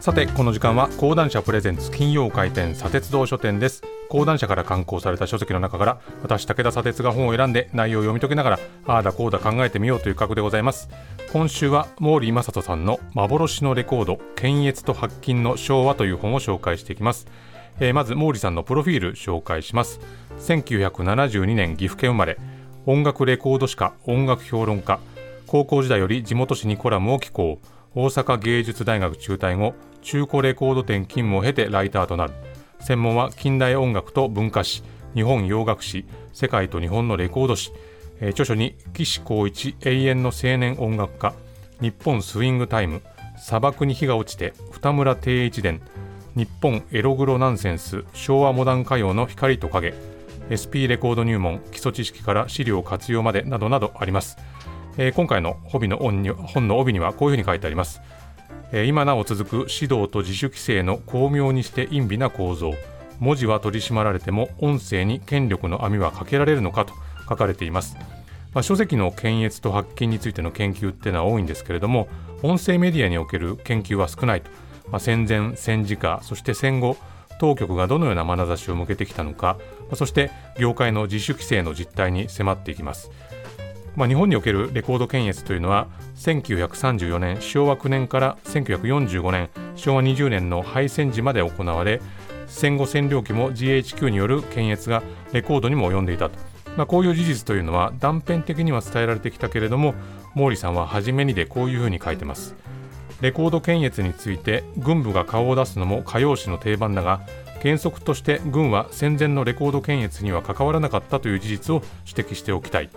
さてこの時間は講談社プレゼンツ金曜回転砂鉄道書店です。講談社から刊行された書籍の中から私武田砂鉄が本を選んで内容を読み解きながらああだこうだ考えてみようという企画でございます。今週は毛利正人さんの幻のレコード検閲と発金の昭和という本を紹介していきます。えー、まず毛利さんのプロフィール紹介します。1972年岐阜県生まれ。音楽レコード史家音楽評論家。高校時代より地元紙にコラムを寄稿。大阪芸術大学中退後中古レコード店勤務を経てライターとなる。専門は近代音楽と文化史日本洋楽史世界と日本のレコード史、えー、著書に岸光一永遠の青年音楽家日本スイングタイム砂漠に火が落ちて二村定一伝日本エログロナンセンス昭和モダン歌謡の光と影。SP レコード入門基礎知識から資料活用までなどなどあります、えー、今回の本の帯にはこういうふうに書いてあります。今なお続く指導と自主規制の巧妙にして陰微な構造。文字は取り締まられても音声に権力の網はかけられるのかと書かれています、まあ、書籍の検閲と発見についての研究っていうのは多いんですけれども音声メディアにおける研究は少ないと、まあ、戦前戦時下そして戦後当局がどのような眼差しを向けてきたのかそして業界の自主規制の実態に迫っていきます。まあ、日本におけるレコード検閲というのは1934年昭和9年から1945年昭和20年の敗戦時まで行われ戦後占領期も GHQ による検閲がレコードにも及んでいたと、まあ、こういう事実というのは断片的には伝えられてきたけれども毛利さんは初めにでこういうふうに書いてます。レコード検閲について軍部が顔を出すのも歌謡史の定番だが原則として軍は戦前のレコード検閲には関わらなかったという事実を指摘しておきたい。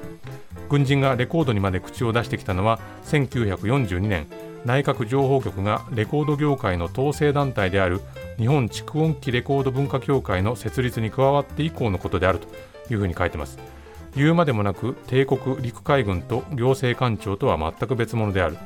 軍人がレコードにまで口を出してきたのは1942年。内閣情報局がレコード業界の統制団体である日本蓄音機レコード文化協会の設立に加わって以降のことであるというふうに書いてます。言うまでもなく帝国陸海軍と行政官庁とは全く別物である。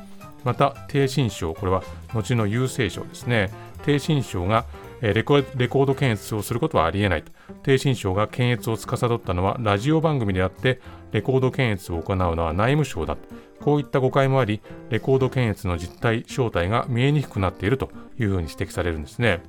また帝信省これは後の郵政省ですね帝信省がレコレコード検閲をすることはありえないと。帝信省が検閲を司ったのはラジオ番組であって、レコード検閲を行うのは内務省だ。こういった誤解もあり、レコード検閲の実態、正体が見えにくくなっているというふうに指摘されるんですね。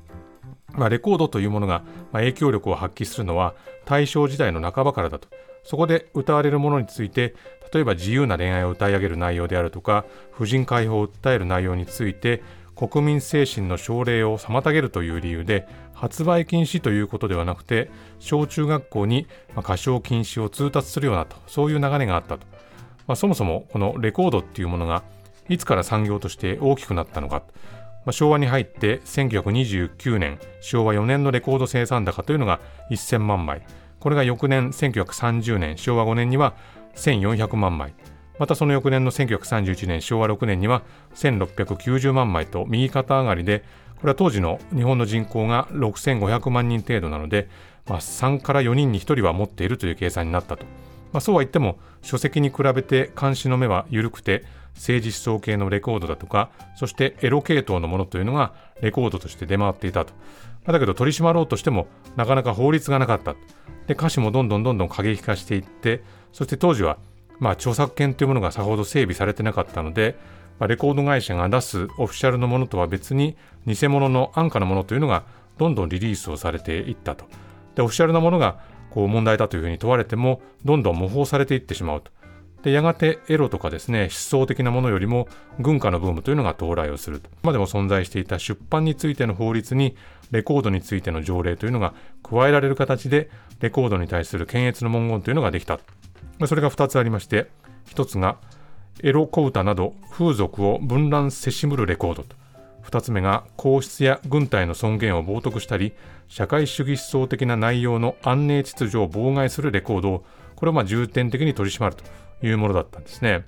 まあ、レコードというものが影響力を発揮するのは大正時代の半ばからだと。そこで歌われるものについて、例えば自由な恋愛を歌い上げる内容であるとか、婦人解放を訴える内容について、国民精神の奨励を妨げるという理由で発売禁止ということではなくて小中学校に歌唱禁止を通達するようなとそういう流れがあったと、まあ、そもそもこのレコードっていうものがいつから産業として大きくなったのか、まあ、昭和に入って1929年昭和4年のレコード生産高というのが1000万枚。これが翌年1930年昭和5年には1400万枚。またその翌年の1931年昭和6年には1690万枚と右肩上がりでこれは当時の日本の人口が6500万人程度なので、まあ、3から4人に1人は持っているという計算になったと、まあ、そうは言っても書籍に比べて監視の目は緩くて政治思想系のレコードだとかそしてエロ系統のものというのがレコードとして出回っていたと、ま、だけど取り締まろうとしてもなかなか法律がなかったで歌詞もどんどんどんどん過激化していってそして当時はまあ、著作権というものがさほど整備されてなかったので、まあ、レコード会社が出すオフィシャルのものとは別に偽物の安価なものというのがどんどんリリースをされていったと。でオフィシャルなものがこう問題だというふうに問われてもどんどん模倣されていってしまうと。でやがてエロとかですね思想的なものよりも軍歌のブームというのが到来をすると。今でも存在していた出版についての法律にレコードについての条例というのが加えられる形でレコードに対する検閲の文言というのができた。それが2つありまして、1つがエロ小歌など風俗を分乱せしむるレコードと、2つ目が皇室や軍隊の尊厳を冒涜したり、社会主義思想的な内容の安寧秩序を妨害するレコードを、これをま重点的に取り締まると。いうものだったんですね。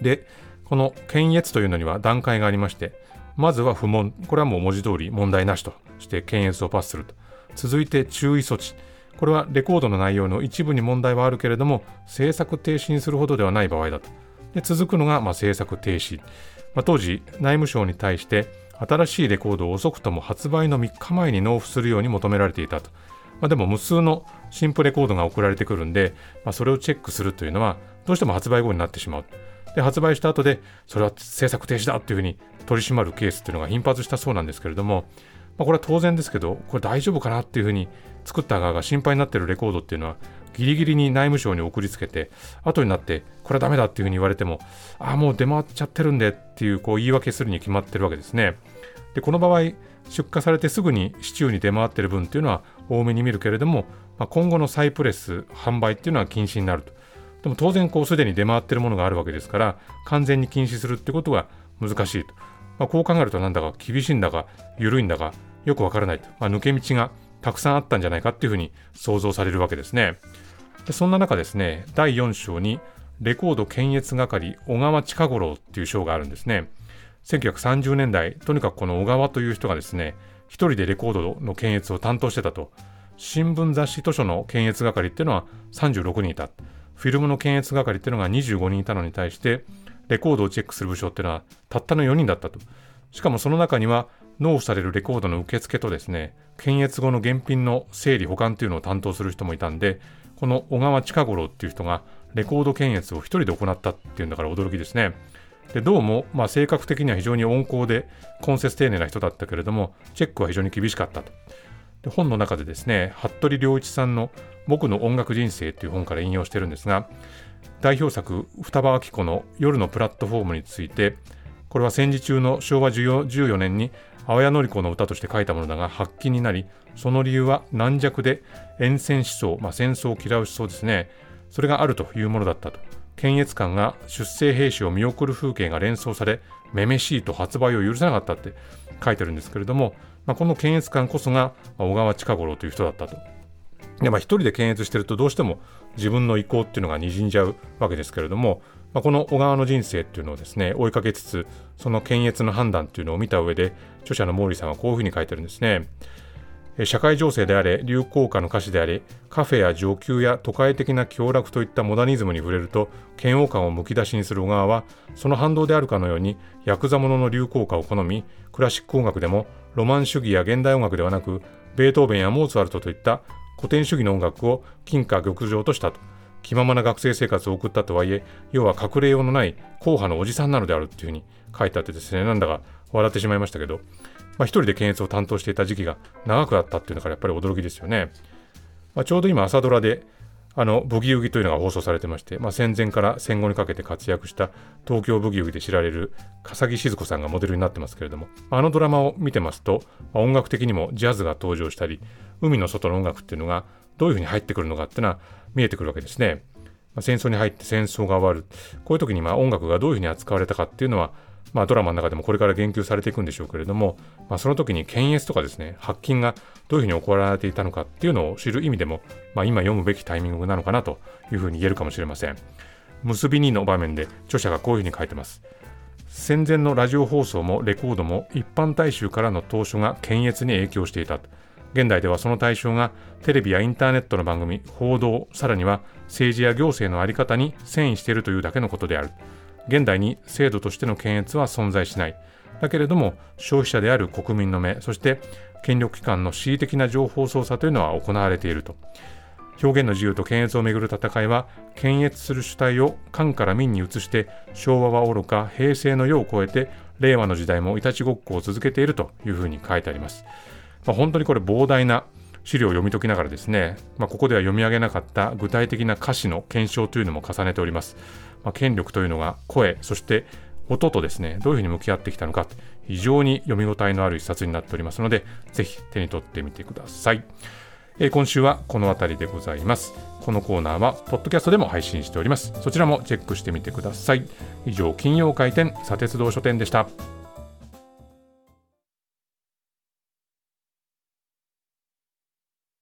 で、この検閲というのには段階がありまして、まずは不問、これはもう文字通り問題なしとして検閲をパスすると。続いて注意措置。これはレコードの内容の一部に問題はあるけれども制作停止にするほどではない場合だとで続くのがまあ制作停止、まあ、当時内務省に対して新しいレコードを遅くとも発売の3日前に納付するように求められていたと、まあ、でも無数の新譜レコードが送られてくるんで、まあ、それをチェックするというのはどうしても発売後になってしまう。で発売した後でそれは制作停止だっていうふうに取り締まるケースっていうのが頻発したそうなんですけれども、まあ、これは当然ですけどこれ大丈夫かなっていうふうに作った側が心配になっているレコードっていうのはギリギリに内務省に送りつけて後になってこれはダメだっていうふうに言われてもああもう出回っちゃってるんでっていうこう言い訳するに決まってるわけですね。でこの場合出荷されてすぐに市中に出回ってる分っていうのは多めに見るけれども、まあ、今後の再プレス販売っていうのは禁止になると。でも当然こうすでに出回ってるものがあるわけですから完全に禁止するってことは難しいと、まあ、こう考えるとなんだか厳しいんだか緩いんだかよくわからないと、まあ、抜け道がたくさんあったんじゃないかっていうふうに想像されるわけですね。でそんな中ですね第4章にレコード検閲係小川近五郎っていう章があるんですね。1930年代とにかくこの小川という人がですね一人でレコードの検閲を担当してたと。新聞雑誌図書の検閲係っていうのは36人いた。フィルムの検閲係っていうのが25人いたのに対して、レコードをチェックする部署っていうのはたったの4人だったと。しかもその中には、納付されるレコードの受付とですね、検閲後の現品の整理保管っていうのを担当する人もいたんで、この小川近五郎っていう人がレコード検閲を一人で行ったっていうんだから驚きですね。でどうも、まあ、性格的には非常に温厚で根節丁寧な人だったけれども、チェックは非常に厳しかったと。で本の中でですね、服部良一さんの僕の音楽人生という本から引用してるんですが、代表作、双葉明子の夜のプラットフォームについて、これは戦時中の昭和14年に淡谷の子の歌として書いたものだが発揮になり、その理由は軟弱で沿戦思想、まあ、戦争を嫌う思想ですね、それがあるというものだったと。検閲官が出征兵士を見送る風景が連想され、めめしいと発売を許さなかったって書いてるんですけれども、まあ、この検閲官こそが小川近五郎という人だったと。でまあ、一人で検閲してるとどうしても自分の意向っていうのがにじんじゃうわけですけれども、まあ、この小川の人生っていうのをですね追いかけつつその検閲の判断っていうのを見た上で著者の毛利さんはこういうふうに書いてるんですね。社会情勢であれ流行歌の歌詞であれカフェや上級や都会的な享楽といったモダニズムに触れると嫌悪感をむき出しにする小川はその反動であるかのようにヤクザものの流行歌を好みクラシック音楽でもロマン主義や現代音楽ではなくベートーベンやモーツァルトといった古典主義の音楽を金貨玉上としたと。気ままな学生生活を送ったとはいえ、要は隠れようのない硬派のおじさんなのであるっていうふうに書いてあってですね、なんだか笑ってしまいましたけど、まあ、一人で検閲を担当していた時期が長くあったっていうのがやっぱり驚きですよね。まあ、ちょうど今朝ドラであのブギウギというのが放送されてまして、まあ、戦前から戦後にかけて活躍した東京ブギウギで知られる笠木静子さんがモデルになってますけれどもあのドラマを見てますと、まあ、音楽的にもジャズが登場したり海の外の音楽っていうのがどういうふうに入ってくるのかっていうのは見えてくるわけですね。まあ、戦争に入って戦争が終わるこういう時にま音楽がどういうふうに扱われたかっていうのはまあ、ドラマの中でもこれから言及されていくんでしょうけれども、まあ、その時に検閲とかですね、発禁がどういうふうに行われていたのかっていうのを知る意味でも、まあ、今読むべきタイミングなのかなというふうに言えるかもしれません。結び2の場面で著者がこういうふうに書いてます。戦前のラジオ放送もレコードも一般大衆からの投書が検閲に影響していた。現代ではその対象がテレビやインターネットの番組、報道、さらには政治や行政の在り方に遷移しているというだけのことである。現代に制度としての検閲は存在しない。だけれども、消費者である国民の目、そして権力機関の恣意的な情報操作というのは行われていると。表現の自由と検閲をめぐる戦いは、検閲する主体を官から民に移して、昭和はおろか平成の世を超えて、令和の時代もいたちごっこを続けているというふうに書いてあります。まあ、本当にこれ膨大な資料を読み解きながらですね、まあ、ここでは読み上げなかった具体的な歌詞の検証というのも重ねております。まあ、権力というのが声、そして音とですね、どういうふうに向き合ってきたのか、非常に読み応えのある一冊になっておりますので、ぜひ手に取ってみてください。えー、今週はこの辺りでございます。このコーナーは、ポッドキャストでも配信しております。そちらもチェックしてみてください。以上、金曜回転、砂鉄道書店でした。